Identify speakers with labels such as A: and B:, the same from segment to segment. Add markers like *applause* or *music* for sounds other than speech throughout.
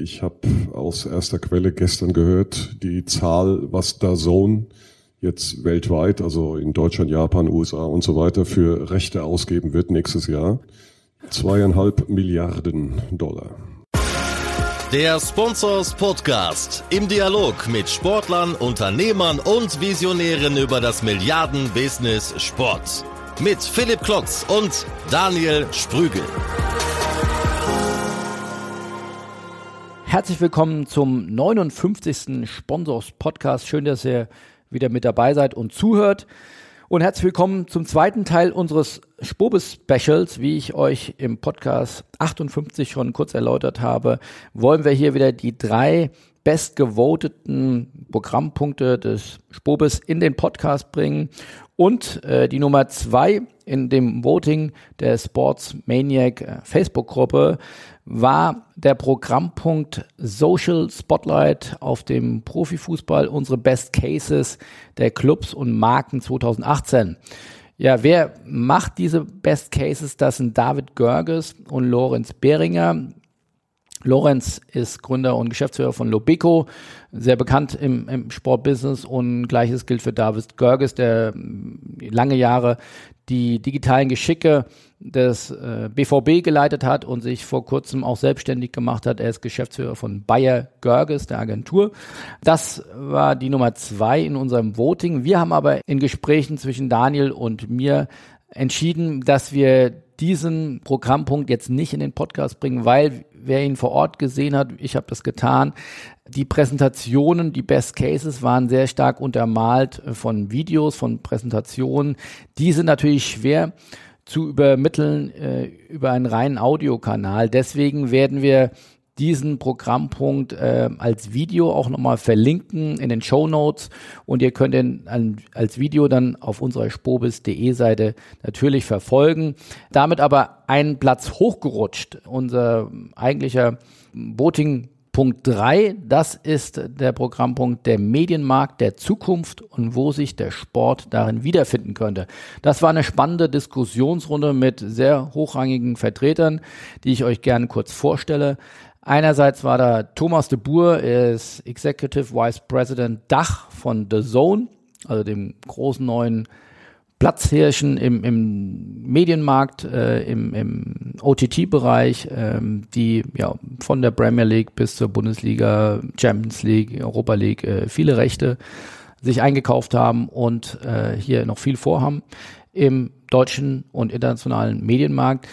A: Ich habe aus erster Quelle gestern gehört, die Zahl, was da Zone jetzt weltweit, also in Deutschland, Japan, USA und so weiter, für Rechte ausgeben wird nächstes Jahr. Zweieinhalb Milliarden Dollar.
B: Der Sponsors Podcast im Dialog mit Sportlern, Unternehmern und Visionären über das Milliarden-Business Sport. Mit Philipp Klotz und Daniel Sprügel.
C: Herzlich willkommen zum 59. Sponsors Podcast. Schön, dass ihr wieder mit dabei seid und zuhört. Und herzlich willkommen zum zweiten Teil unseres Spobis Specials. Wie ich euch im Podcast 58 schon kurz erläutert habe, wollen wir hier wieder die drei bestgevoteten Programmpunkte des Spobis in den Podcast bringen. Und äh, die Nummer zwei in dem Voting der Sports Maniac äh, Facebook-Gruppe war der Programmpunkt Social Spotlight auf dem Profifußball, unsere Best Cases der Clubs und Marken 2018. Ja, wer macht diese Best Cases? Das sind David Görges und Lorenz Behringer. Lorenz ist Gründer und Geschäftsführer von Lobeco, sehr bekannt im, im Sportbusiness und gleiches gilt für David Görges, der lange Jahre die digitalen Geschicke des äh, BVB geleitet hat und sich vor kurzem auch selbstständig gemacht hat. Er ist Geschäftsführer von Bayer Görges, der Agentur. Das war die Nummer zwei in unserem Voting. Wir haben aber in Gesprächen zwischen Daniel und mir entschieden, dass wir diesen Programmpunkt jetzt nicht in den Podcast bringen, weil wer ihn vor Ort gesehen hat, ich habe das getan, die Präsentationen, die Best Cases waren sehr stark untermalt von Videos, von Präsentationen. Die sind natürlich schwer zu übermitteln äh, über einen reinen Audiokanal. Deswegen werden wir diesen Programmpunkt äh, als Video auch nochmal verlinken in den Show Notes und ihr könnt ihn an, als Video dann auf unserer spobis.de Seite natürlich verfolgen. Damit aber einen Platz hochgerutscht. Unser eigentlicher Voting Punkt 3, das ist der Programmpunkt der Medienmarkt der Zukunft und wo sich der Sport darin wiederfinden könnte. Das war eine spannende Diskussionsrunde mit sehr hochrangigen Vertretern, die ich euch gerne kurz vorstelle. Einerseits war da Thomas de Boer, er ist Executive Vice President Dach von The Zone, also dem großen neuen Platzhirschen im, im Medienmarkt, äh, im, im OTT-Bereich, ähm, die ja von der Premier League bis zur Bundesliga, Champions League, Europa League äh, viele Rechte sich eingekauft haben und äh, hier noch viel vorhaben im deutschen und internationalen Medienmarkt.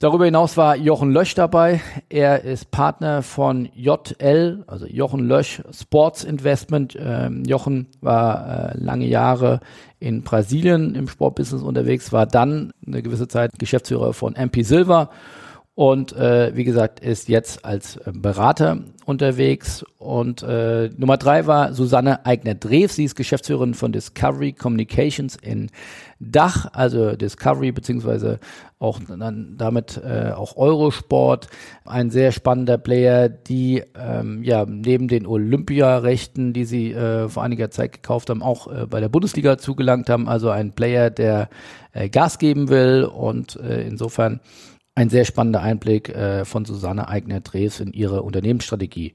C: Darüber hinaus war Jochen Lösch dabei. Er ist Partner von JL, also Jochen Lösch Sports Investment. Ähm, Jochen war äh, lange Jahre in Brasilien im Sportbusiness unterwegs, war dann eine gewisse Zeit Geschäftsführer von MP Silver und äh, wie gesagt ist jetzt als äh, Berater unterwegs. Und äh, Nummer drei war Susanne Eigner-Drews, sie ist Geschäftsführerin von Discovery Communications in Dach, also Discovery beziehungsweise auch dann damit äh, auch Eurosport, ein sehr spannender Player, die ähm, ja neben den Olympiarechten, die sie äh, vor einiger Zeit gekauft haben, auch äh, bei der Bundesliga zugelangt haben. Also ein Player, der äh, Gas geben will und äh, insofern ein sehr spannender Einblick äh, von Susanne Eigner-Drews in ihre Unternehmensstrategie.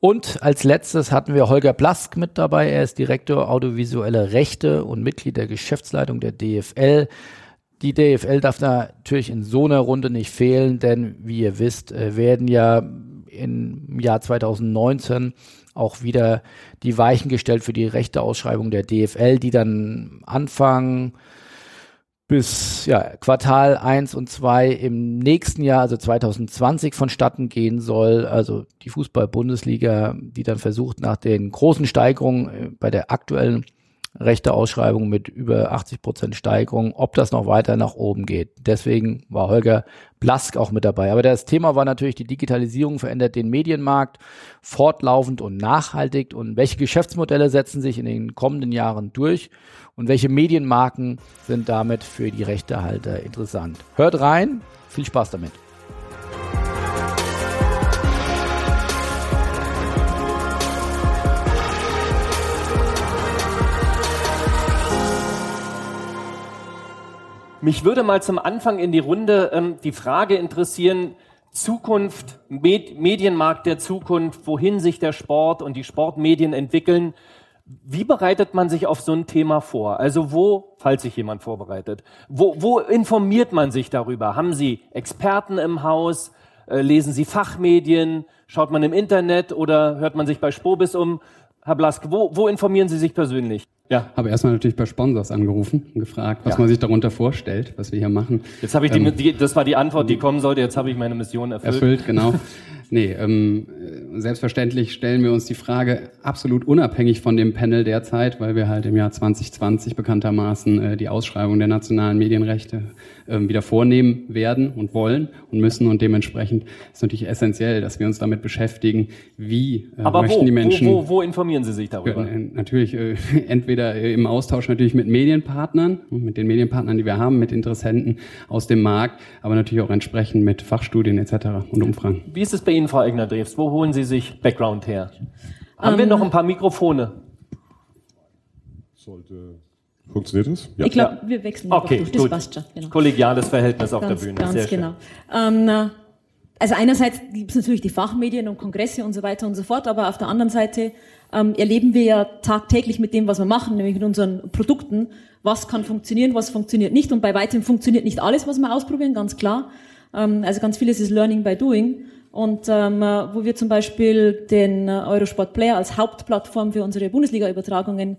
C: Und als letztes hatten wir Holger Blask mit dabei. Er ist Direktor audiovisuelle Rechte und Mitglied der Geschäftsleitung der DFL. Die DFL darf natürlich in so einer Runde nicht fehlen, denn wie ihr wisst, äh, werden ja im Jahr 2019 auch wieder die Weichen gestellt für die Rechteausschreibung der DFL, die dann anfangen bis ja, Quartal 1 und 2 im nächsten Jahr, also 2020, vonstatten gehen soll. Also die Fußball-Bundesliga, die dann versucht, nach den großen Steigerungen äh, bei der aktuellen rechte Ausschreibung mit über 80 Prozent Steigerung, ob das noch weiter nach oben geht. Deswegen war Holger Blask auch mit dabei. Aber das Thema war natürlich, die Digitalisierung verändert den Medienmarkt fortlaufend und nachhaltig und welche Geschäftsmodelle setzen sich in den kommenden Jahren durch und welche Medienmarken sind damit für die Rechtehalter interessant. Hört rein, viel Spaß damit.
D: Mich würde mal zum Anfang in die Runde ähm, die Frage interessieren Zukunft, Med Medienmarkt der Zukunft, wohin sich der Sport und die Sportmedien entwickeln. Wie bereitet man sich auf so ein Thema vor? Also wo, falls sich jemand vorbereitet, wo, wo informiert man sich darüber? Haben Sie Experten im Haus? Äh, lesen Sie Fachmedien? Schaut man im Internet oder hört man sich bei Spobis um? Herr Blask, wo, wo informieren Sie sich persönlich?
E: Ja. Habe erstmal natürlich bei Sponsors angerufen und gefragt, was ja. man sich darunter vorstellt, was wir hier machen.
D: Jetzt habe ich die, ähm, die, das war die Antwort, die kommen sollte. Jetzt habe ich meine Mission erfüllt.
E: Erfüllt, genau. *laughs* Nee, ähm, selbstverständlich stellen wir uns die Frage absolut unabhängig von dem Panel derzeit, weil wir halt im Jahr 2020 bekanntermaßen äh, die Ausschreibung der nationalen Medienrechte äh, wieder vornehmen werden und wollen und müssen und dementsprechend ist natürlich essentiell, dass wir uns damit beschäftigen, wie
D: äh, Aber möchten wo, die Menschen. Wo, wo, wo informieren Sie sich darüber?
E: Äh, natürlich äh, *laughs* entweder im Austausch natürlich mit Medienpartnern, mit den Medienpartnern, die wir haben, mit Interessenten aus dem Markt, aber natürlich auch entsprechend mit Fachstudien etc. und Umfragen.
D: Wie ist es bei Ihnen, Frau Egner-Drews? Wo holen Sie sich Background her? Haben um, wir noch ähm, ein paar Mikrofone?
A: Sollte Funktioniert das?
F: Ja. Ich glaube, wir wechseln
D: okay, durch. Das gut. passt schon. Genau. Kollegiales Verhältnis auf
F: ganz,
D: der Bühne.
F: Ganz Sehr genau. Ähm, also einerseits gibt es natürlich die Fachmedien und Kongresse und so weiter und so fort, aber auf der anderen Seite ähm, erleben wir ja tagtäglich mit dem, was wir machen, nämlich mit unseren Produkten, was kann funktionieren, was funktioniert nicht. Und bei weitem funktioniert nicht alles, was wir ausprobieren, ganz klar. Ähm, also ganz vieles ist Learning by Doing. Und ähm, wo wir zum Beispiel den Eurosport Player als Hauptplattform für unsere Bundesliga-Übertragungen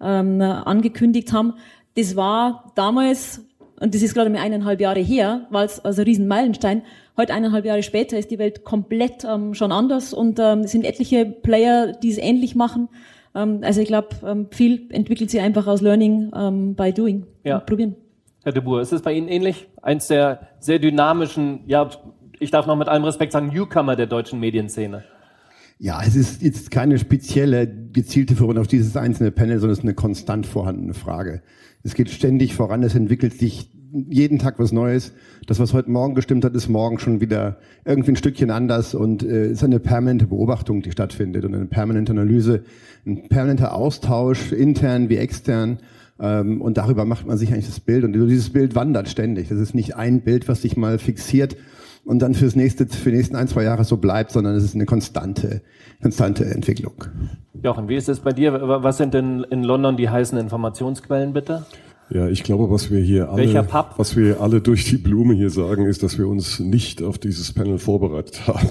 F: ähm, angekündigt haben, das war damals, und das ist gerade mal eineinhalb Jahre her, war es also ein Riesenmeilenstein. Heute eineinhalb Jahre später ist die Welt komplett ähm, schon anders und ähm, es sind etliche Player, die es ähnlich machen. Ähm, also ich glaube, ähm, viel entwickelt sich einfach aus Learning ähm, by Doing.
D: Ja. Probieren. Herr de Boer, ist es bei Ihnen ähnlich? Eins der sehr dynamischen, ja, ich darf noch mit allem Respekt sagen, Newcomer der deutschen Medienszene.
G: Ja, es ist jetzt keine spezielle, gezielte Führung auf dieses einzelne Panel, sondern es ist eine konstant vorhandene Frage. Es geht ständig voran, es entwickelt sich jeden Tag was Neues. Das, was heute Morgen gestimmt hat, ist morgen schon wieder irgendwie ein Stückchen anders und äh, es ist eine permanente Beobachtung, die stattfindet und eine permanente Analyse, ein permanenter Austausch, intern wie extern. Ähm, und darüber macht man sich eigentlich das Bild und dieses Bild wandert ständig. Das ist nicht ein Bild, was sich mal fixiert und dann fürs nächste, für die nächsten ein, zwei Jahre so bleibt, sondern es ist eine konstante, konstante Entwicklung.
D: Jochen, wie ist es bei dir? Was sind denn in London die heißen Informationsquellen, bitte?
A: Ja, ich glaube, was wir hier alle, was wir alle durch die Blume hier sagen, ist, dass wir uns nicht auf dieses Panel vorbereitet *laughs* haben,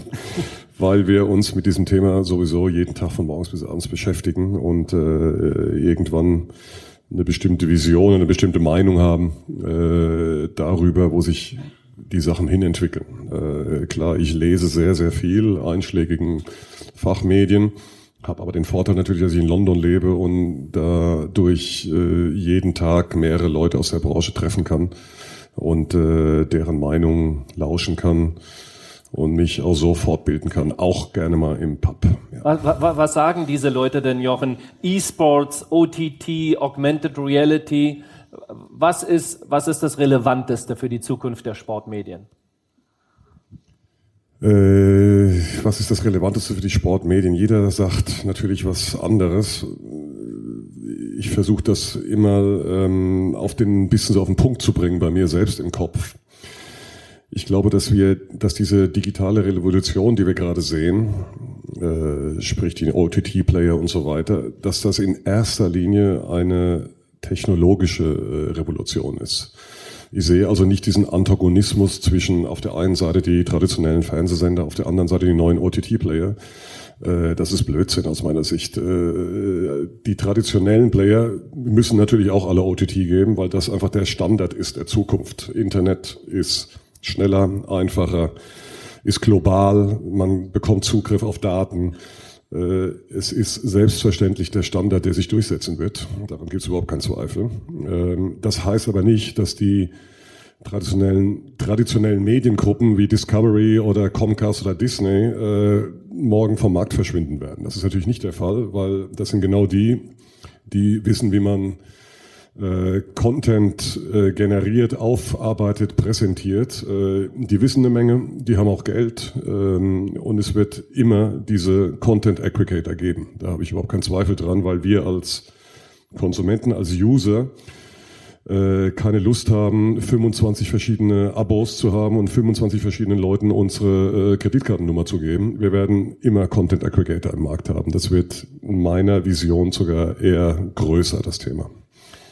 A: weil wir uns mit diesem Thema sowieso jeden Tag von morgens bis abends beschäftigen und äh, irgendwann eine bestimmte Vision, eine bestimmte Meinung haben äh, darüber, wo sich die Sachen hinentwickeln. Äh, klar, ich lese sehr, sehr viel einschlägigen Fachmedien, habe aber den Vorteil natürlich, dass ich in London lebe und dadurch äh, jeden Tag mehrere Leute aus der Branche treffen kann und äh, deren Meinung lauschen kann und mich auch so fortbilden kann, auch gerne mal im Pub.
D: Ja. Was, was, was sagen diese Leute denn, Jochen? E-Sports, OTT, Augmented Reality, was ist, was ist das Relevanteste für die Zukunft der Sportmedien?
A: Äh, was ist das Relevanteste für die Sportmedien? Jeder sagt natürlich was anderes. Ich versuche das immer ähm, auf den bisschen so auf den Punkt zu bringen bei mir selbst im Kopf. Ich glaube, dass wir, dass diese digitale Revolution, die wir gerade sehen, äh, sprich die OTT-Player und so weiter, dass das in erster Linie eine technologische äh, Revolution ist. Ich sehe also nicht diesen Antagonismus zwischen auf der einen Seite die traditionellen Fernsehsender, auf der anderen Seite die neuen OTT-Player. Äh, das ist Blödsinn aus meiner Sicht. Äh, die traditionellen Player müssen natürlich auch alle OTT geben, weil das einfach der Standard ist der Zukunft. Internet ist schneller, einfacher, ist global, man bekommt Zugriff auf Daten. Äh, es ist selbstverständlich der Standard, der sich durchsetzen wird. Daran gibt es überhaupt keinen Zweifel. Ähm, das heißt aber nicht, dass die traditionellen, traditionellen Mediengruppen wie Discovery oder Comcast oder Disney äh, morgen vom Markt verschwinden werden. Das ist natürlich nicht der Fall, weil das sind genau die, die wissen, wie man äh, Content äh, generiert, aufarbeitet, präsentiert. Äh, die wissen eine Menge, die haben auch Geld ähm, und es wird immer diese Content Aggregator geben. Da habe ich überhaupt keinen Zweifel dran, weil wir als Konsumenten, als User äh, keine Lust haben, 25 verschiedene Abos zu haben und 25 verschiedenen Leuten unsere äh, Kreditkartennummer zu geben. Wir werden immer Content Aggregator im Markt haben. Das wird in meiner Vision sogar eher größer, das Thema.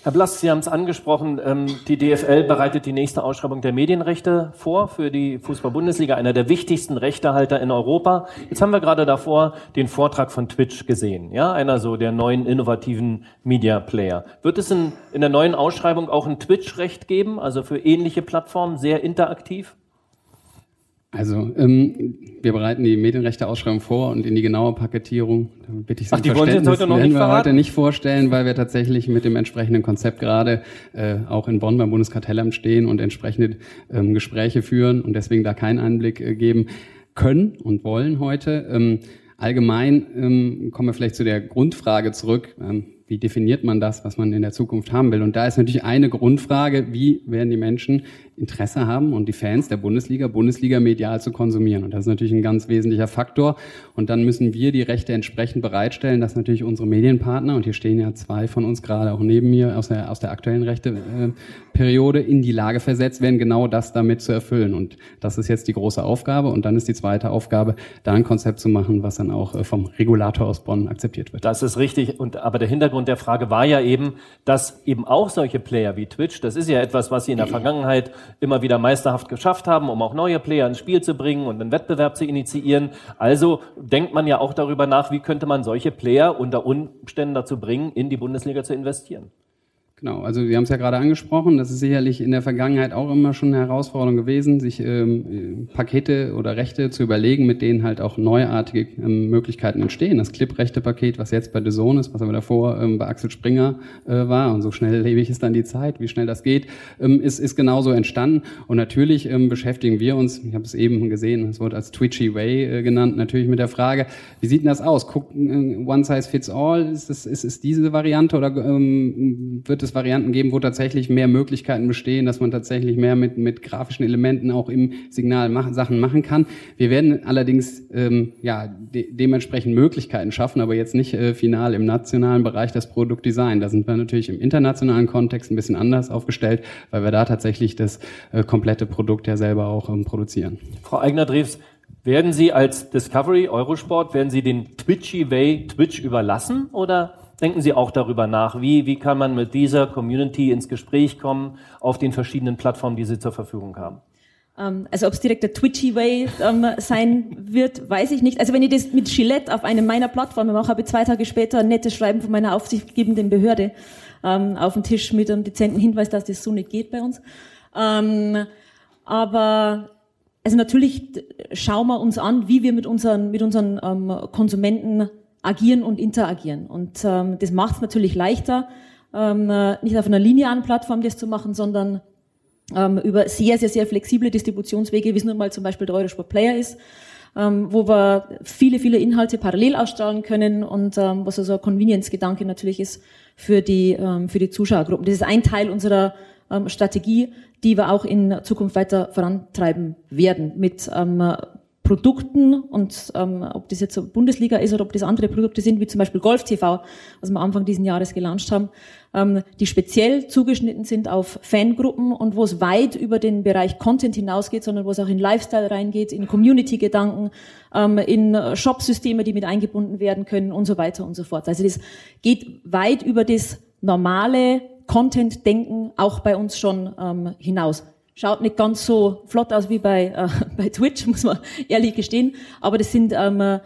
D: Herr Blass, Sie haben es angesprochen, ähm, die DFL bereitet die nächste Ausschreibung der Medienrechte vor für die Fußball-Bundesliga, einer der wichtigsten Rechtehalter in Europa. Jetzt haben wir gerade davor den Vortrag von Twitch gesehen, ja, einer so der neuen innovativen Media Player. Wird es in, in der neuen Ausschreibung auch ein Twitch-Recht geben, also für ähnliche Plattformen, sehr interaktiv?
E: Also ähm, wir bereiten die Medienrechte Ausschreibung vor und in die genaue Paketierung, da bitte ich
D: Ach, die wollen Sie jetzt heute noch nicht
E: wir heute nicht vorstellen, weil wir tatsächlich mit dem entsprechenden Konzept gerade äh, auch in Bonn beim Bundeskartellamt stehen und entsprechende ähm, Gespräche führen und deswegen da keinen Einblick äh, geben können und wollen heute. Ähm, allgemein ähm, kommen wir vielleicht zu der Grundfrage zurück. Ähm, wie definiert man das, was man in der Zukunft haben will? Und da ist natürlich eine Grundfrage, wie werden die Menschen Interesse haben und die Fans der Bundesliga, Bundesliga medial zu konsumieren. Und das ist natürlich ein ganz wesentlicher Faktor. Und dann müssen wir die Rechte entsprechend bereitstellen, dass natürlich unsere Medienpartner, und hier stehen ja zwei von uns gerade auch neben mir aus der, aus der aktuellen Rechteperiode, in die Lage versetzt werden, genau das damit zu erfüllen. Und das ist jetzt die große Aufgabe. Und dann ist die zweite Aufgabe, da ein Konzept zu machen, was dann auch äh, vom Regulator aus Bonn akzeptiert wird.
D: Das ist richtig. Und, aber der Hintergrund der Frage war ja eben, dass eben auch solche Player wie Twitch, das ist ja etwas, was sie in der *clears throat* Vergangenheit immer wieder meisterhaft geschafft haben, um auch neue Player ins Spiel zu bringen und einen Wettbewerb zu initiieren. Also denkt man ja auch darüber nach, wie könnte man solche Player unter Umständen dazu bringen, in die Bundesliga zu investieren.
E: Genau, also wir haben es ja gerade angesprochen, das ist sicherlich in der Vergangenheit auch immer schon eine Herausforderung gewesen, sich ähm, Pakete oder Rechte zu überlegen, mit denen halt auch neuartige ähm, Möglichkeiten entstehen. Das Clip-Rechte-Paket, was jetzt bei The Zone ist, was aber davor ähm, bei Axel Springer äh, war und so schnell *laughs* schnelllebig ist dann die Zeit, wie schnell das geht, ähm, ist, ist genauso entstanden. Und natürlich ähm, beschäftigen wir uns, ich habe es eben gesehen, es wurde als Twitchy Way äh, genannt, natürlich mit der Frage, wie sieht denn das aus? Guck, äh, One Size Fits All, ist, das, ist, ist diese Variante oder ähm, wird es es Varianten geben, wo tatsächlich mehr Möglichkeiten bestehen, dass man tatsächlich mehr mit, mit grafischen Elementen auch im Signal machen, Sachen machen kann. Wir werden allerdings ähm, ja, de dementsprechend Möglichkeiten schaffen, aber jetzt nicht äh, final im nationalen Bereich das Produktdesign. Da sind wir natürlich im internationalen Kontext ein bisschen anders aufgestellt, weil wir da tatsächlich das äh, komplette Produkt ja selber auch ähm, produzieren.
D: Frau Eigner-Drews, werden Sie als Discovery Eurosport, werden Sie den Twitchy Way Twitch überlassen oder Denken Sie auch darüber nach, wie, wie kann man mit dieser Community ins Gespräch kommen auf den verschiedenen Plattformen, die Sie zur Verfügung haben?
F: Ähm, also ob es direkt der Twitchy Way ähm, sein wird, weiß ich nicht. Also wenn ich das mit Gillette auf einem meiner Plattformen mache, habe ich zwei Tage später ein nettes Schreiben von meiner aufsichtgebenden Behörde ähm, auf dem Tisch mit einem dezenten Hinweis, dass das so nicht geht bei uns. Ähm, aber also natürlich schauen wir uns an, wie wir mit unseren, mit unseren ähm, Konsumenten agieren und interagieren. Und ähm, das macht es natürlich leichter, ähm, äh, nicht auf einer linearen Plattform das zu machen, sondern ähm, über sehr, sehr, sehr flexible Distributionswege, wie es nun mal zum Beispiel der Eurosport Player ist, ähm, wo wir viele, viele Inhalte parallel ausstrahlen können und ähm, was also ein Convenience-Gedanke natürlich ist für die, ähm, für die Zuschauergruppen. Das ist ein Teil unserer ähm, Strategie, die wir auch in Zukunft weiter vorantreiben werden mit ähm, Produkten und ähm, ob das jetzt Bundesliga ist oder ob das andere Produkte sind, wie zum Beispiel Golf TV, was wir Anfang diesen Jahres gelauncht haben, ähm, die speziell zugeschnitten sind auf Fangruppen und wo es weit über den Bereich Content hinausgeht, sondern wo es auch in Lifestyle reingeht, in Community-Gedanken, ähm, in Shop-Systeme, die mit eingebunden werden können und so weiter und so fort. Also das geht weit über das normale Content-Denken auch bei uns schon ähm, hinaus. Schaut nicht ganz so flott aus wie bei, äh, *laughs* bei Twitch, muss man ehrlich gestehen. Aber das sind ähm,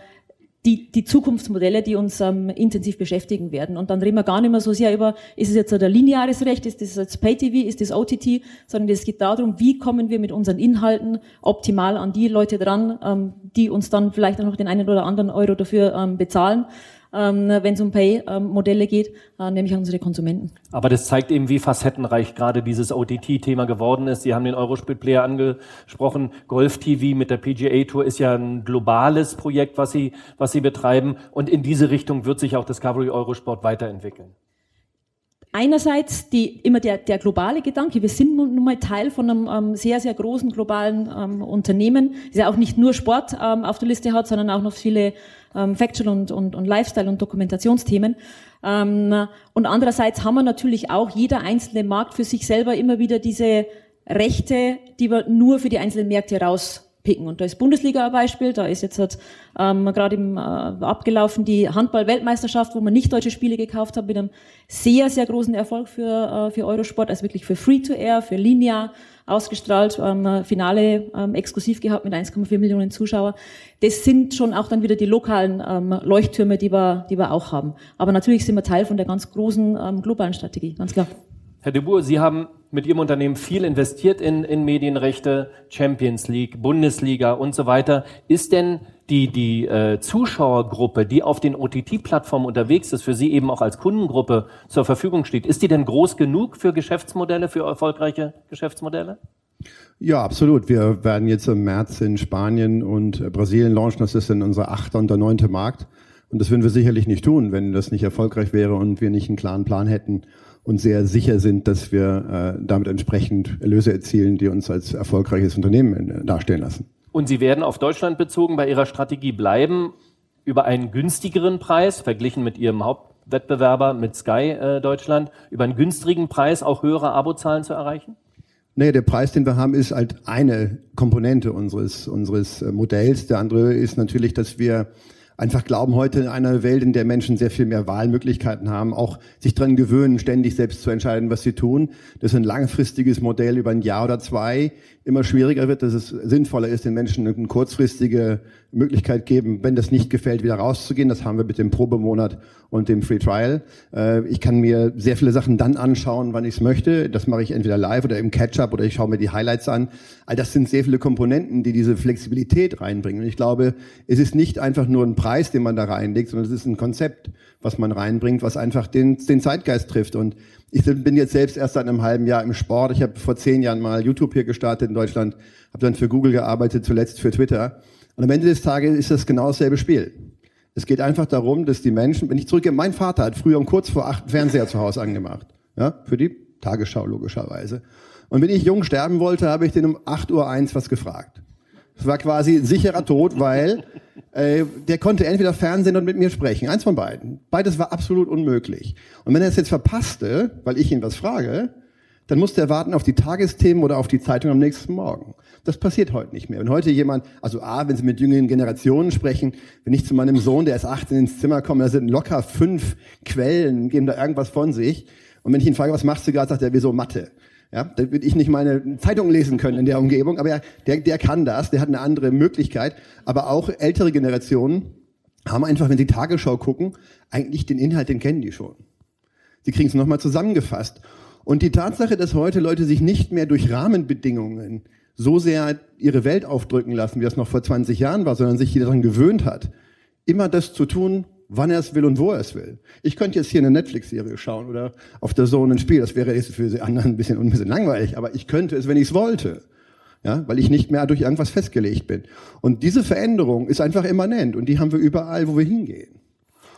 F: die, die Zukunftsmodelle, die uns ähm, intensiv beschäftigen werden. Und dann reden wir gar nicht mehr so sehr über, ist es jetzt ein lineares Recht, ist das jetzt Pay-TV, ist das OTT, sondern es geht darum, wie kommen wir mit unseren Inhalten optimal an die Leute dran, ähm, die uns dann vielleicht auch noch den einen oder anderen Euro dafür ähm, bezahlen ähm, wenn es um Pay-Modelle geht, äh, nämlich an unsere Konsumenten.
D: Aber das zeigt eben, wie facettenreich gerade dieses OTT-Thema geworden ist. Sie haben den Eurosplit-Player angesprochen. Golf TV mit der PGA Tour ist ja ein globales Projekt, was Sie, was Sie betreiben. Und in diese Richtung wird sich auch Discovery Eurosport weiterentwickeln.
F: einerseits die, immer der, der globale Gedanke, wir sind nun mal Teil von einem ähm, sehr, sehr großen globalen ähm, Unternehmen, das ja auch nicht nur Sport ähm, auf der Liste hat, sondern auch noch viele ähm, Factual und, und, und Lifestyle- und Dokumentationsthemen. Ähm, und andererseits haben wir natürlich auch jeder einzelne Markt für sich selber immer wieder diese Rechte, die wir nur für die einzelnen Märkte raus picken. Und da ist Bundesliga ein Beispiel, da ist jetzt halt, ähm, gerade äh, abgelaufen die Handball-Weltmeisterschaft, wo man nicht deutsche Spiele gekauft hat, mit einem sehr, sehr großen Erfolg für, äh, für Eurosport, also wirklich für Free-to-Air, für Linear ausgestrahlt, ähm, Finale ähm, exklusiv gehabt mit 1,4 Millionen Zuschauer. Das sind schon auch dann wieder die lokalen ähm, Leuchttürme, die wir, die wir auch haben. Aber natürlich sind wir Teil von der ganz großen ähm, globalen Strategie, ganz klar.
D: Herr de Boer, Sie haben mit Ihrem Unternehmen viel investiert in, in Medienrechte, Champions League, Bundesliga und so weiter. Ist denn die, die äh, Zuschauergruppe, die auf den OTT-Plattformen unterwegs ist, für Sie eben auch als Kundengruppe zur Verfügung steht, ist die denn groß genug für Geschäftsmodelle, für erfolgreiche Geschäftsmodelle?
G: Ja, absolut. Wir werden jetzt im März in Spanien und Brasilien launchen. Das ist dann unser achter und der neunte Markt. Und das würden wir sicherlich nicht tun, wenn das nicht erfolgreich wäre und wir nicht einen klaren Plan hätten und sehr sicher sind, dass wir äh, damit entsprechend Erlöse erzielen, die uns als erfolgreiches Unternehmen äh, darstellen lassen.
D: Und Sie werden auf Deutschland bezogen bei Ihrer Strategie bleiben, über einen günstigeren Preis, verglichen mit Ihrem Hauptwettbewerber, mit Sky äh, Deutschland, über einen günstigen Preis auch höhere Abozahlen zu erreichen?
G: Nee, der Preis, den wir haben, ist halt eine Komponente unseres, unseres äh, Modells. Der andere ist natürlich, dass wir einfach glauben, heute in einer Welt, in der Menschen sehr viel mehr Wahlmöglichkeiten haben, auch sich dran gewöhnen, ständig selbst zu entscheiden, was sie tun, dass ein langfristiges Modell über ein Jahr oder zwei immer schwieriger wird, dass es sinnvoller ist, den Menschen eine kurzfristige Möglichkeit geben, wenn das nicht gefällt, wieder rauszugehen. Das haben wir mit dem Probemonat und dem Free Trial. Äh, ich kann mir sehr viele Sachen dann anschauen, wann ich es möchte. Das mache ich entweder live oder im Catch-up oder ich schaue mir die Highlights an. All das sind sehr viele Komponenten, die diese Flexibilität reinbringen. Und ich glaube, es ist nicht einfach nur ein Preis, den man da reinlegt, sondern es ist ein Konzept, was man reinbringt, was einfach den, den Zeitgeist trifft. Und ich bin jetzt selbst erst seit einem halben Jahr im Sport. Ich habe vor zehn Jahren mal YouTube hier gestartet in Deutschland, habe dann für Google gearbeitet, zuletzt für Twitter. Und am Ende des Tages ist das genau dasselbe Spiel. Es geht einfach darum, dass die Menschen, wenn ich zurückgehe, mein Vater hat früher um kurz vor acht Fernseher zu Hause angemacht. Ja, für die Tagesschau logischerweise. Und wenn ich jung sterben wollte, habe ich den um 8 Uhr eins was gefragt. Es war quasi sicherer Tod, weil äh, der konnte entweder Fernsehen und mit mir sprechen. Eins von beiden. Beides war absolut unmöglich. Und wenn er es jetzt verpasste, weil ich ihn was frage, dann musste er warten auf die Tagesthemen oder auf die Zeitung am nächsten Morgen. Das passiert heute nicht mehr. Wenn heute jemand, also A, wenn Sie mit jüngeren Generationen sprechen, wenn ich zu meinem Sohn, der ist 18, ins Zimmer komme, da sind locker fünf Quellen, geben da irgendwas von sich. Und wenn ich ihn frage, was machst du gerade, sagt er, wieso Mathe? Ja, da würde ich nicht meine Zeitung lesen können in der Umgebung, aber der, der kann das, der hat eine andere Möglichkeit. Aber auch ältere Generationen haben einfach, wenn sie Tagesschau gucken, eigentlich den Inhalt, den kennen die schon. Sie kriegen es nochmal zusammengefasst. Und die Tatsache, dass heute Leute sich nicht mehr durch Rahmenbedingungen so sehr ihre Welt aufdrücken lassen, wie das noch vor 20 Jahren war, sondern sich daran gewöhnt hat, immer das zu tun, wann er es will und wo er es will. Ich könnte jetzt hier eine Netflix-Serie schauen oder auf der Zone ein Spiel. Das wäre jetzt für die anderen ein bisschen, ein bisschen langweilig, aber ich könnte es, wenn ich es wollte. Ja, weil ich nicht mehr durch irgendwas festgelegt bin. Und diese Veränderung ist einfach immanent und die haben wir überall, wo wir hingehen.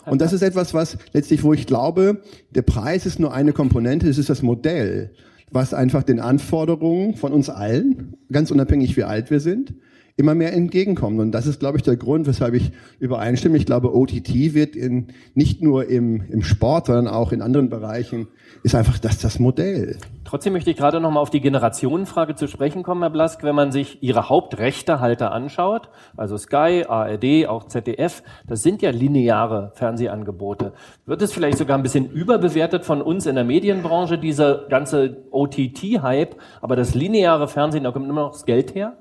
G: Und das ist etwas, was letztlich, wo ich glaube, der Preis ist nur eine Komponente, es ist das Modell was einfach den Anforderungen von uns allen, ganz unabhängig wie alt wir sind, immer mehr entgegenkommt. Und das ist, glaube ich, der Grund, weshalb ich übereinstimme. Ich glaube, OTT wird in, nicht nur im, im Sport, sondern auch in anderen Bereichen, ist einfach das das Modell.
D: Trotzdem möchte ich gerade noch mal auf die Generationenfrage zu sprechen kommen, Herr Blask. Wenn man sich Ihre Hauptrechtehalter anschaut, also Sky, ARD, auch ZDF, das sind ja lineare Fernsehangebote. Wird es vielleicht sogar ein bisschen überbewertet von uns in der Medienbranche, dieser ganze OTT-Hype, aber das lineare Fernsehen, da kommt immer noch das Geld her?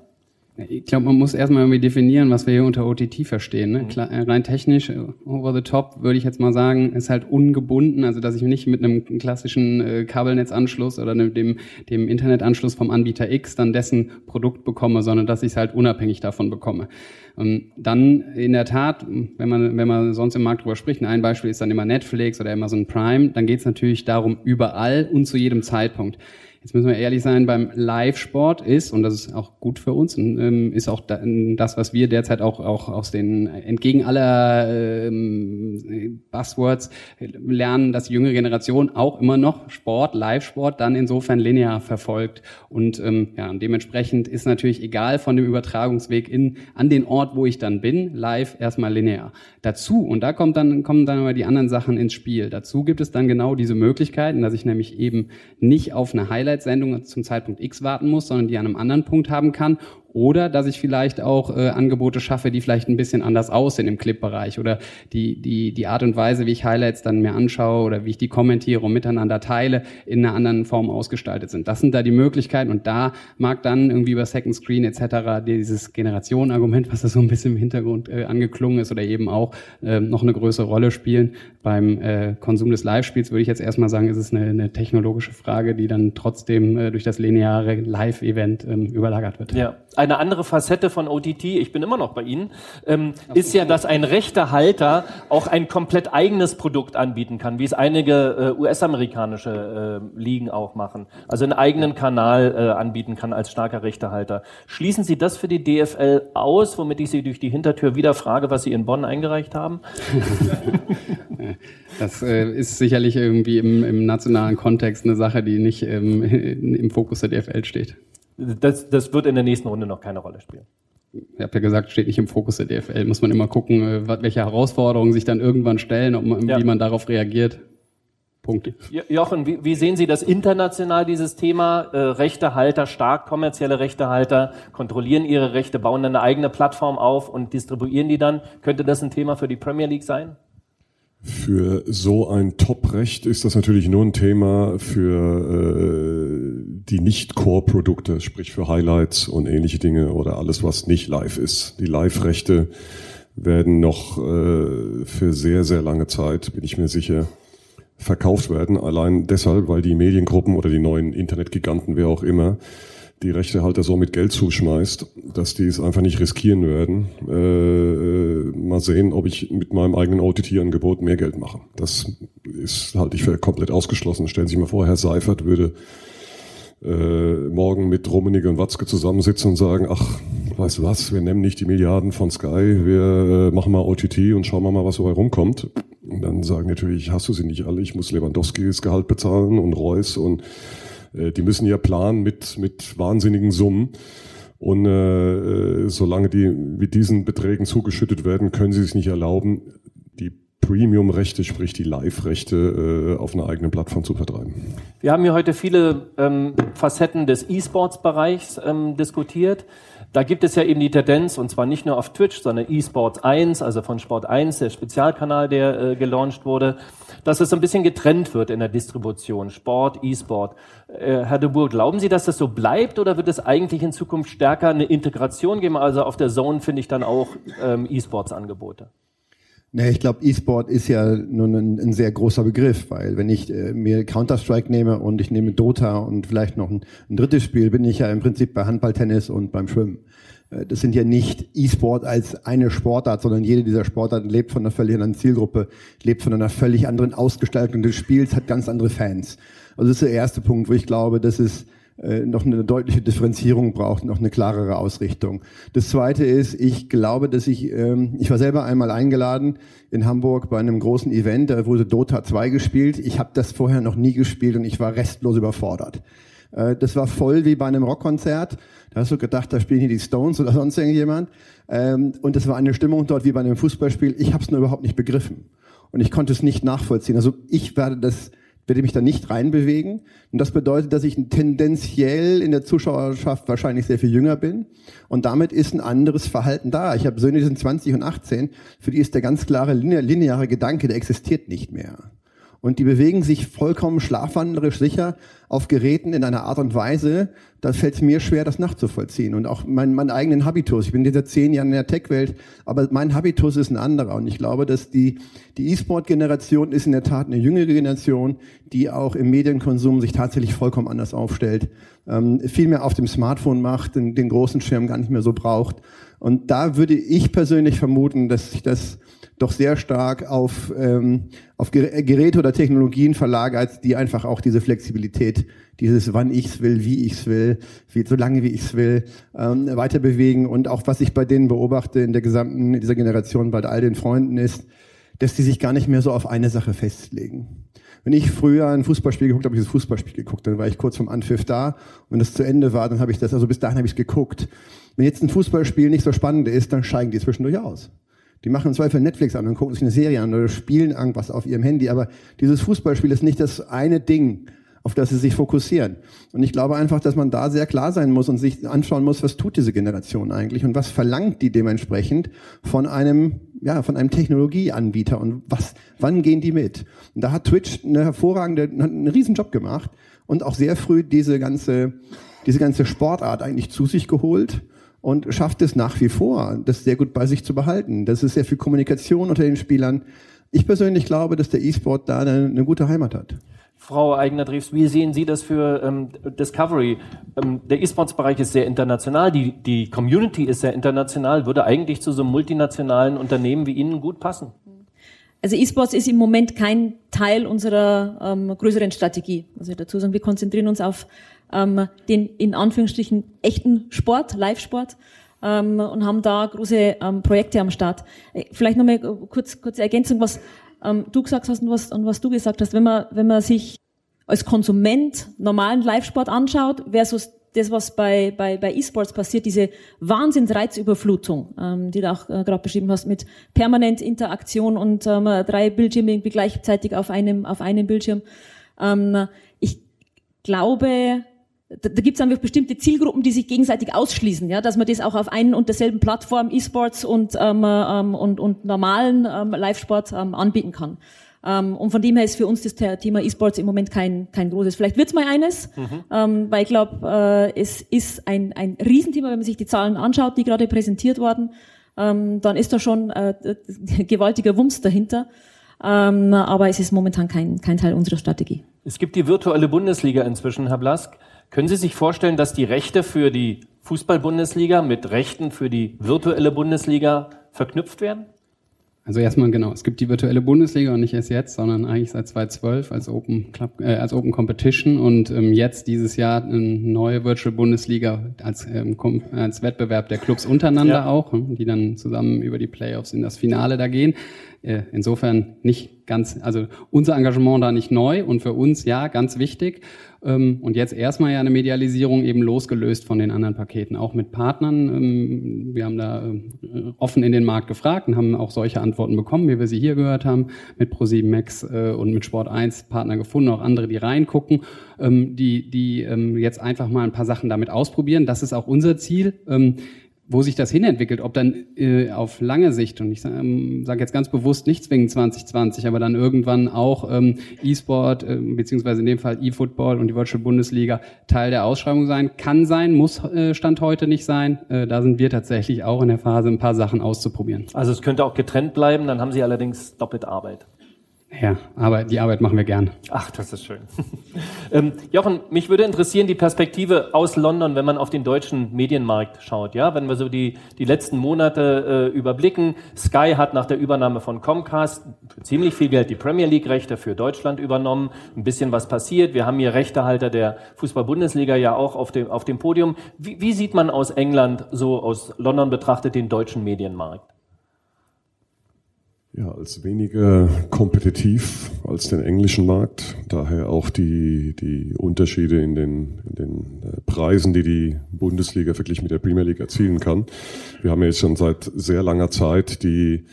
E: Ich glaube, man muss erstmal irgendwie definieren, was wir hier unter OTT verstehen. Ne? Klar, äh, rein technisch, äh, over the top, würde ich jetzt mal sagen, ist halt ungebunden, also dass ich nicht mit einem klassischen äh, Kabelnetzanschluss oder dem, dem Internetanschluss vom Anbieter X dann dessen Produkt bekomme, sondern dass ich es halt unabhängig davon bekomme. Und dann in der Tat, wenn man, wenn man sonst im Markt drüber spricht, ein Beispiel ist dann immer Netflix oder Amazon Prime, dann geht es natürlich darum, überall und zu jedem Zeitpunkt. Jetzt müssen wir ehrlich sein, beim Live-Sport ist, und das ist auch gut für uns, ähm, ist auch das, was wir derzeit auch, auch aus den, entgegen aller ähm, Buzzwords lernen, dass die jüngere Generation auch immer noch Sport, Live-Sport dann insofern linear verfolgt. Und ähm, ja, dementsprechend ist natürlich egal von dem Übertragungsweg in, an den Ort, wo ich dann bin, live erstmal linear. Dazu, und da kommt dann, kommen dann aber die anderen Sachen ins Spiel. Dazu gibt es dann genau diese Möglichkeiten, dass ich nämlich eben nicht auf eine Highlight-Sendung zum Zeitpunkt X warten muss, sondern die an einem anderen Punkt haben kann oder dass ich vielleicht auch äh, Angebote schaffe, die vielleicht ein bisschen anders aussehen im Clip-Bereich oder die, die, die Art und Weise, wie ich Highlights dann mir anschaue oder wie ich die kommentiere und miteinander teile, in einer anderen Form ausgestaltet sind. Das sind da die Möglichkeiten und da mag dann irgendwie über Second Screen etc. dieses Generationenargument, was da so ein bisschen im Hintergrund äh, angeklungen ist oder eben auch äh, noch eine größere Rolle spielen. Beim äh, Konsum des Live-Spiels würde ich jetzt erstmal sagen, ist es eine, eine technologische Frage, die dann trotzdem äh, durch das lineare Live-Event ähm, überlagert wird.
D: Ja eine andere Facette von OTT, ich bin immer noch bei Ihnen, ähm, ist ja, dass ein rechter Halter auch ein komplett eigenes Produkt anbieten kann, wie es einige äh, US-amerikanische äh, Ligen auch machen. Also einen eigenen Kanal äh, anbieten kann als starker Rechtehalter. Schließen Sie das für die DFL aus, womit ich Sie durch die Hintertür wieder frage, was Sie in Bonn eingereicht haben? *laughs*
E: Das äh, ist sicherlich irgendwie im, im, nationalen Kontext eine Sache, die nicht ähm, *laughs* im Fokus der DFL steht.
D: Das, das wird in der nächsten Runde noch keine Rolle spielen.
E: Ich habe ja gesagt, steht nicht im Fokus der DFL. Muss man immer gucken, äh, welche Herausforderungen sich dann irgendwann stellen und ja. wie man darauf reagiert. Punkt.
D: Jochen, wie, wie, sehen Sie das international, dieses Thema? Äh, Rechtehalter, stark kommerzielle Rechtehalter, kontrollieren ihre Rechte, bauen eine eigene Plattform auf und distribuieren die dann. Könnte das ein Thema für die Premier League sein?
A: Für so ein Top-Recht ist das natürlich nur ein Thema für äh, die Nicht-Core-Produkte, sprich für Highlights und ähnliche Dinge oder alles, was nicht live ist. Die Live-Rechte werden noch äh, für sehr, sehr lange Zeit, bin ich mir sicher, verkauft werden. Allein deshalb, weil die Mediengruppen oder die neuen Internetgiganten, wer auch immer, die Rechtehalter so mit Geld zuschmeißt, dass die es einfach nicht riskieren werden. Äh, äh, mal sehen, ob ich mit meinem eigenen OTT-Angebot mehr Geld mache. Das ist halte ich für komplett ausgeschlossen. Stellen Sie sich mal vor, Herr Seifert würde äh, morgen mit Rummenigge und Watzke zusammensitzen und sagen, ach, weißt du was, wir nehmen nicht die Milliarden von Sky, wir äh, machen mal OTT und schauen mal, was dabei rumkommt. Und dann sagen natürlich, hast du sie nicht alle, ich muss Lewandowski das Gehalt bezahlen und Reus und äh, die müssen ja planen mit, mit wahnsinnigen Summen. Und äh, äh, solange die mit diesen Beträgen zugeschüttet werden, können sie es nicht erlauben, die Premium-Rechte, sprich die Live-Rechte, äh, auf einer eigenen Plattform zu vertreiben.
D: Wir haben hier heute viele ähm, Facetten des E-Sports-Bereichs ähm, diskutiert. Da gibt es ja eben die Tendenz, und zwar nicht nur auf Twitch, sondern eSports 1, also von Sport 1, der Spezialkanal, der äh, gelauncht wurde, dass es ein bisschen getrennt wird in der Distribution, Sport, E-Sport. Äh, Herr de Boer, glauben Sie, dass das so bleibt oder wird es eigentlich in Zukunft stärker eine Integration geben? Also auf der Zone finde ich dann auch ähm, E-Sports-Angebote.
G: Nee, ich glaube, E-Sport ist ja nun ein, ein, sehr großer Begriff, weil wenn ich äh, mir Counter-Strike nehme und ich nehme Dota und vielleicht noch ein, ein, drittes Spiel, bin ich ja im Prinzip bei Handball, Tennis und beim Schwimmen. Äh, das sind ja nicht E-Sport als eine Sportart, sondern jede dieser Sportarten lebt von einer völlig anderen Zielgruppe, lebt von einer völlig anderen Ausgestaltung des Spiels, hat ganz andere Fans. Also das ist der erste Punkt, wo ich glaube, dass es noch eine deutliche Differenzierung braucht, noch eine klarere Ausrichtung. Das Zweite ist, ich glaube, dass ich, ähm, ich war selber einmal eingeladen in Hamburg bei einem großen Event, da wurde Dota 2 gespielt. Ich habe das vorher noch nie gespielt und ich war restlos überfordert. Äh, das war voll wie bei einem Rockkonzert. Da hast du gedacht, da spielen hier die Stones oder sonst irgendjemand. Ähm, und das war eine Stimmung dort wie bei einem Fußballspiel. Ich habe es nur überhaupt nicht begriffen. Und ich konnte es nicht nachvollziehen. Also ich werde das werde mich da nicht reinbewegen. Und das bedeutet, dass ich tendenziell in der Zuschauerschaft wahrscheinlich sehr viel jünger bin. Und damit ist ein anderes Verhalten da. Ich habe Söhne, die sind 20 und 18. Für die ist der ganz klare lineare Gedanke, der existiert nicht mehr. Und die bewegen sich vollkommen schlafwandlerisch sicher auf Geräten in einer Art und Weise, da fällt es mir schwer, das nachzuvollziehen. Und auch mein, meinen eigenen Habitus. Ich bin dieser zehn Jahre in der Tech-Welt, aber mein Habitus ist ein anderer. Und ich glaube, dass die, die E-Sport-Generation ist in der Tat eine jüngere Generation, die auch im Medienkonsum sich tatsächlich vollkommen anders aufstellt, ähm, viel mehr auf dem Smartphone macht, den, den großen Schirm gar nicht mehr so braucht. Und da würde ich persönlich vermuten, dass sich das doch sehr stark auf, ähm, auf Geräte oder Technologien verlagert, die einfach auch diese Flexibilität, dieses wann ich's will, wie ich's will, wie, so lange wie ich's will, ähm, weiter bewegen. Und auch was ich bei denen beobachte in der gesamten, in dieser Generation, bei all den Freunden ist, dass die sich gar nicht mehr so auf eine Sache festlegen. Wenn ich früher ein Fußballspiel geguckt habe, habe ich das Fußballspiel geguckt, dann war ich kurz vom Anpfiff da und wenn das zu Ende war, dann habe ich das, also bis dahin habe ich es geguckt. Wenn jetzt ein Fußballspiel nicht so spannend ist, dann steigen die zwischendurch aus. Die machen im Zweifel Netflix an und gucken sich eine Serie an oder spielen irgendwas auf ihrem Handy. Aber dieses Fußballspiel ist nicht das eine Ding, auf das sie sich fokussieren. Und ich glaube einfach, dass man da sehr klar sein muss und sich anschauen muss, was tut diese Generation eigentlich und was verlangt die dementsprechend von einem, ja, von einem Technologieanbieter und was, wann gehen die mit? Und da hat Twitch eine hervorragende, einen riesen Job gemacht und auch sehr früh diese ganze, diese ganze Sportart eigentlich zu sich geholt und schafft es nach wie vor, das sehr gut bei sich zu behalten. Das ist sehr viel Kommunikation unter den Spielern. Ich persönlich glaube, dass der E-Sport da eine, eine gute Heimat hat.
D: Frau Eigner-Dreves, wie sehen Sie das für ähm, Discovery? Ähm, der E-Sports-Bereich ist sehr international, die, die Community ist sehr international, würde eigentlich zu so einem multinationalen Unternehmen wie Ihnen gut passen?
F: Also E-Sports ist im Moment kein Teil unserer ähm, größeren Strategie. Also ich dazu sagen, wir konzentrieren uns auf ähm, den in Anführungsstrichen echten Sport, Live-Sport ähm, und haben da große ähm, Projekte am Start. Äh, vielleicht nochmal kurz kurze Ergänzung, was ähm, du gesagt hast und was, und was du gesagt hast. Wenn man, wenn man sich als Konsument normalen Live-Sport anschaut versus das, was bei, bei, bei E-Sports passiert, diese Wahnsinnsreizüberflutung, ähm, die du auch äh, gerade beschrieben hast, mit permanent Interaktion und ähm, drei Bildschirme irgendwie gleichzeitig auf einem, auf einem Bildschirm. Ähm, ich glaube, da, da gibt es einfach bestimmte Zielgruppen, die sich gegenseitig ausschließen, ja, dass man das auch auf einen und derselben Plattform E-Sports und, ähm, ähm, und, und normalen ähm, Live-Sport ähm, anbieten kann. Ähm, und von dem her ist für uns das Thema E-Sports im Moment kein, kein großes. Vielleicht wird's mal eines, mhm. ähm, weil ich glaube, äh, es ist ein, ein Riesenthema, wenn man sich die Zahlen anschaut, die gerade präsentiert wurden, ähm, dann ist da schon äh, *laughs* gewaltiger Wumms dahinter. Ähm, aber es ist momentan kein, kein Teil unserer Strategie.
D: Es gibt die virtuelle Bundesliga inzwischen, Herr Blask. Können Sie sich vorstellen, dass die Rechte für die Fußball-Bundesliga mit Rechten für die virtuelle Bundesliga verknüpft werden?
E: Also erstmal genau, es gibt die virtuelle Bundesliga und nicht erst jetzt, sondern eigentlich seit 2012 als Open Club, äh, als Open Competition und ähm, jetzt dieses Jahr eine neue Virtual Bundesliga als, ähm, als Wettbewerb der Clubs untereinander ja. auch, hm, die dann zusammen über die Playoffs in das Finale da gehen. Äh, insofern nicht ganz, also unser Engagement da nicht neu und für uns ja ganz wichtig. Ähm, und jetzt erstmal ja eine Medialisierung eben losgelöst von den anderen Paketen, auch mit Partnern. Ähm, wir haben da äh, offen in den Markt gefragt und haben auch solche Antworten bekommen, wie wir sie hier gehört haben, mit Pro7 Max äh, und mit Sport 1 Partner gefunden, auch andere, die reingucken, ähm, die, die jetzt einfach mal ein paar Sachen damit ausprobieren. Das ist auch unser Ziel wo sich das hinentwickelt, ob dann äh, auf lange Sicht, und ich ähm, sage jetzt ganz bewusst nicht zwingend 2020, aber dann irgendwann auch ähm, E-Sport, äh, beziehungsweise in dem Fall E-Football und die Virtual Bundesliga Teil der Ausschreibung sein, kann sein, muss äh, Stand heute nicht sein. Äh, da sind wir tatsächlich auch in der Phase, ein paar Sachen auszuprobieren.
D: Also es könnte auch getrennt bleiben, dann haben Sie allerdings doppelte Arbeit.
E: Ja, aber die Arbeit machen wir gern.
D: Ach, das ist schön. *laughs* ähm, Jochen, mich würde interessieren die Perspektive aus London, wenn man auf den deutschen Medienmarkt schaut. Ja, wenn wir so die, die letzten Monate äh, überblicken. Sky hat nach der Übernahme von Comcast für ziemlich viel Geld die Premier League Rechte für Deutschland übernommen. Ein bisschen was passiert. Wir haben hier Rechtehalter der Fußball-Bundesliga ja auch auf dem, auf dem Podium. Wie, wie sieht man aus England, so aus London betrachtet, den deutschen Medienmarkt?
A: Ja, als weniger kompetitiv als den englischen Markt. Daher auch die, die Unterschiede in den, in den äh, Preisen, die die Bundesliga wirklich mit der Premier League erzielen kann. Wir haben jetzt schon seit sehr langer Zeit die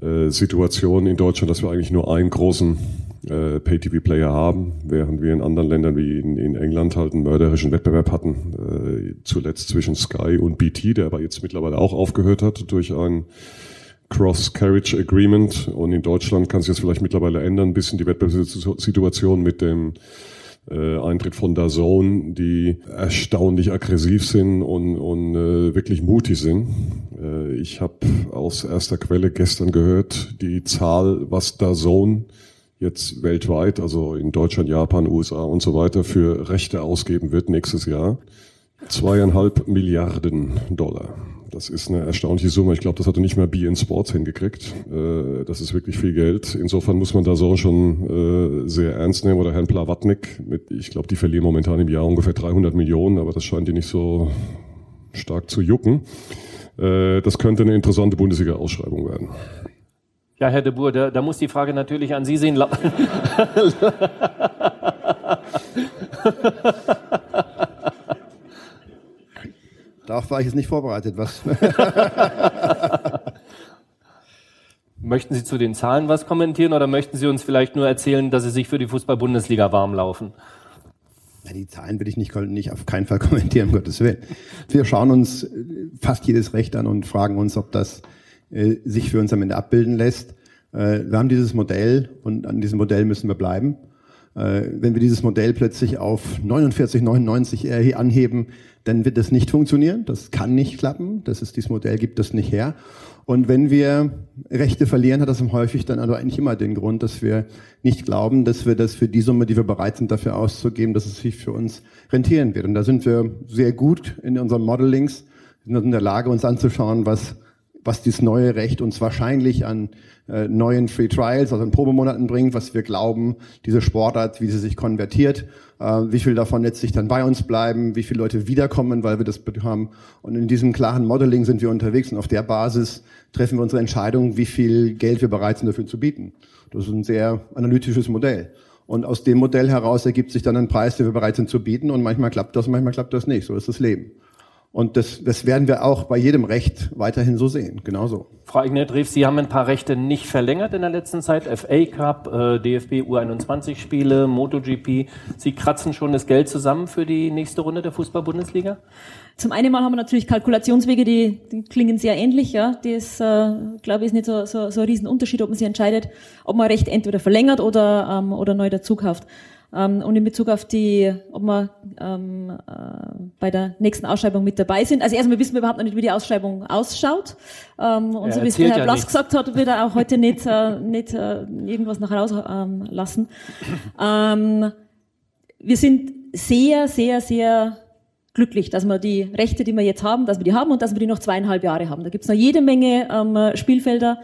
A: äh, Situation in Deutschland, dass wir eigentlich nur einen großen äh, Pay-TV-Player haben, während wir in anderen Ländern wie in, in England halt einen mörderischen Wettbewerb hatten, äh, zuletzt zwischen Sky und BT, der aber jetzt mittlerweile auch aufgehört hat durch ein Cross-Carriage Agreement und in Deutschland kann sich jetzt vielleicht mittlerweile ändern, ein bisschen die Wettbewerbssituation mit dem äh, Eintritt von DAZN, die erstaunlich aggressiv sind und, und äh, wirklich mutig sind. Äh, ich habe aus erster Quelle gestern gehört, die Zahl, was DAZN jetzt weltweit, also in Deutschland, Japan, USA und so weiter, für Rechte ausgeben wird nächstes Jahr. Zweieinhalb Milliarden Dollar Das ist eine erstaunliche Summe. Ich glaube, das hatte nicht mal B in Sports hingekriegt. Äh, das ist wirklich viel Geld. Insofern muss man da so schon äh, sehr ernst nehmen. Oder Herrn Plawatnik mit, ich glaube, die verlieren momentan im Jahr ungefähr 300 Millionen, aber das scheint die nicht so stark zu jucken. Äh, das könnte eine interessante Bundesliga-Ausschreibung werden.
D: Ja, Herr de Boer, da, da muss die Frage natürlich an Sie sehen. *laughs*
G: Darauf war ich jetzt nicht vorbereitet. Was? *laughs*
D: möchten Sie zu den Zahlen was kommentieren oder möchten Sie uns vielleicht nur erzählen, dass Sie sich für die Fußball-Bundesliga warm laufen?
G: Ja, die Zahlen will ich nicht, nicht auf keinen Fall *laughs* kommentieren, um Gottes Willen. Wir schauen uns fast jedes Recht an und fragen uns, ob das äh, sich für uns am Ende abbilden lässt. Äh, wir haben dieses Modell und an diesem Modell müssen wir bleiben. Äh, wenn wir dieses Modell plötzlich auf 49,99 anheben, dann wird das nicht funktionieren. Das kann nicht klappen. Das ist, dieses Modell gibt das nicht her. Und wenn wir Rechte verlieren, hat das häufig dann also eigentlich immer den Grund, dass wir nicht glauben, dass wir das für die Summe, die wir bereit sind, dafür auszugeben, dass es sich für uns rentieren wird. Und da sind wir sehr gut in unseren Modellings, sind in der Lage, uns anzuschauen, was was dieses neue Recht uns wahrscheinlich an äh, neuen Free Trials, also an Probemonaten bringt, was wir glauben, diese Sportart, wie sie sich konvertiert, äh, wie viel davon letztlich dann bei uns bleiben, wie viele Leute wiederkommen, weil wir das haben. Und in diesem klaren Modeling sind wir unterwegs und auf der Basis treffen wir unsere Entscheidung, wie viel Geld wir bereit sind dafür zu bieten. Das ist ein sehr analytisches Modell. Und aus dem Modell heraus ergibt sich dann ein Preis, den wir bereit sind zu bieten. Und manchmal klappt das, manchmal klappt das nicht. So ist das Leben. Und das, das werden wir auch bei jedem Recht weiterhin so sehen, genauso.
D: Frau Ignet-Rief, Sie haben ein paar Rechte nicht verlängert in der letzten Zeit. FA Cup, äh, DFB U21-Spiele, MotoGP. Sie kratzen schon das Geld zusammen für die nächste Runde der Fußball-Bundesliga?
F: Zum einen mal haben wir natürlich Kalkulationswege, die, die klingen sehr ähnlich. Ja. Das, äh, glaube ich, ist nicht so, so, so ein Riesenunterschied, ob man sich entscheidet, ob man Recht entweder verlängert oder, ähm, oder neu dazukauft. Ähm, und in Bezug auf die, ob wir ähm, äh, bei der nächsten Ausschreibung mit dabei sind. Also erstmal wissen wir überhaupt noch nicht, wie die Ausschreibung ausschaut. Ähm, und so wie es der Herr ja Blass nichts. gesagt hat, wird er auch heute *laughs* nicht, äh, nicht äh, irgendwas noch rauslassen. Ähm, wir sind sehr, sehr, sehr glücklich, dass wir die Rechte, die wir jetzt haben, dass wir die haben und dass wir die noch zweieinhalb Jahre haben. Da gibt es noch jede Menge ähm, Spielfelder,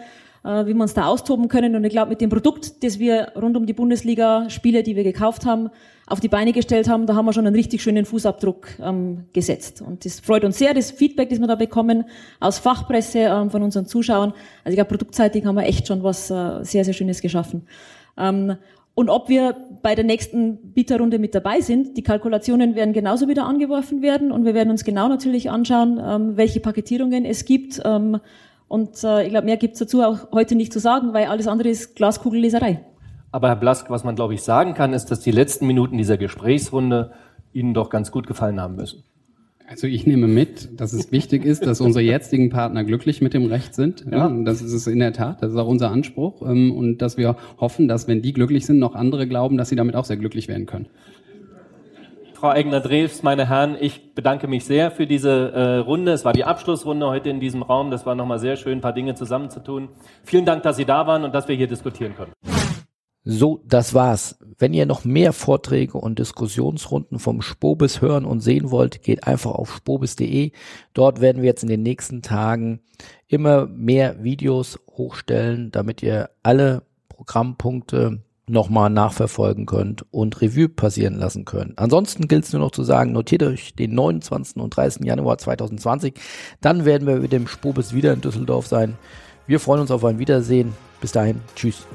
F: äh, wie wir uns da austoben können. Und ich glaube, mit dem Produkt, das wir rund um die Bundesliga-Spiele, die wir gekauft haben, auf die Beine gestellt haben, da haben wir schon einen richtig schönen Fußabdruck ähm, gesetzt. Und das freut uns sehr, das Feedback, das wir da bekommen aus Fachpresse, ähm, von unseren Zuschauern. Also ich glaube, produktseitig haben wir echt schon was äh, sehr, sehr Schönes geschaffen. Ähm, und ob wir bei der nächsten Bieterrunde mit dabei sind, die Kalkulationen werden genauso wieder angeworfen werden und wir werden uns genau natürlich anschauen, ähm, welche Paketierungen es gibt, ähm, und äh, ich glaube, mehr gibt es dazu auch heute nicht zu sagen, weil alles andere ist Glaskugelleserei.
D: Aber Herr Blask, was man, glaube ich, sagen kann, ist, dass die letzten Minuten dieser Gesprächsrunde Ihnen doch ganz gut gefallen haben müssen.
E: Also ich nehme mit, dass es wichtig ist, dass unsere jetzigen Partner glücklich mit dem Recht sind. Ja. Das ist es in der Tat, das ist auch unser Anspruch. Ähm, und dass wir hoffen, dass wenn die glücklich sind, noch andere glauben, dass sie damit auch sehr glücklich werden können.
D: Frau Eigner-Drews, meine Herren, ich bedanke mich sehr für diese äh, Runde. Es war die Abschlussrunde heute in diesem Raum. Das war nochmal sehr schön, ein paar Dinge zusammenzutun. Vielen Dank, dass Sie da waren und dass wir hier diskutieren können.
C: So, das war's. Wenn ihr noch mehr Vorträge und Diskussionsrunden vom Spobis hören und sehen wollt, geht einfach auf spobis.de. Dort werden wir jetzt in den nächsten Tagen immer mehr Videos hochstellen, damit ihr alle Programmpunkte nochmal nachverfolgen könnt und Revue passieren lassen könnt. Ansonsten gilt es nur noch zu sagen, notiert euch den 29. und 30. Januar 2020. Dann werden wir mit dem Spobis wieder in Düsseldorf sein. Wir freuen uns auf ein Wiedersehen. Bis dahin, tschüss.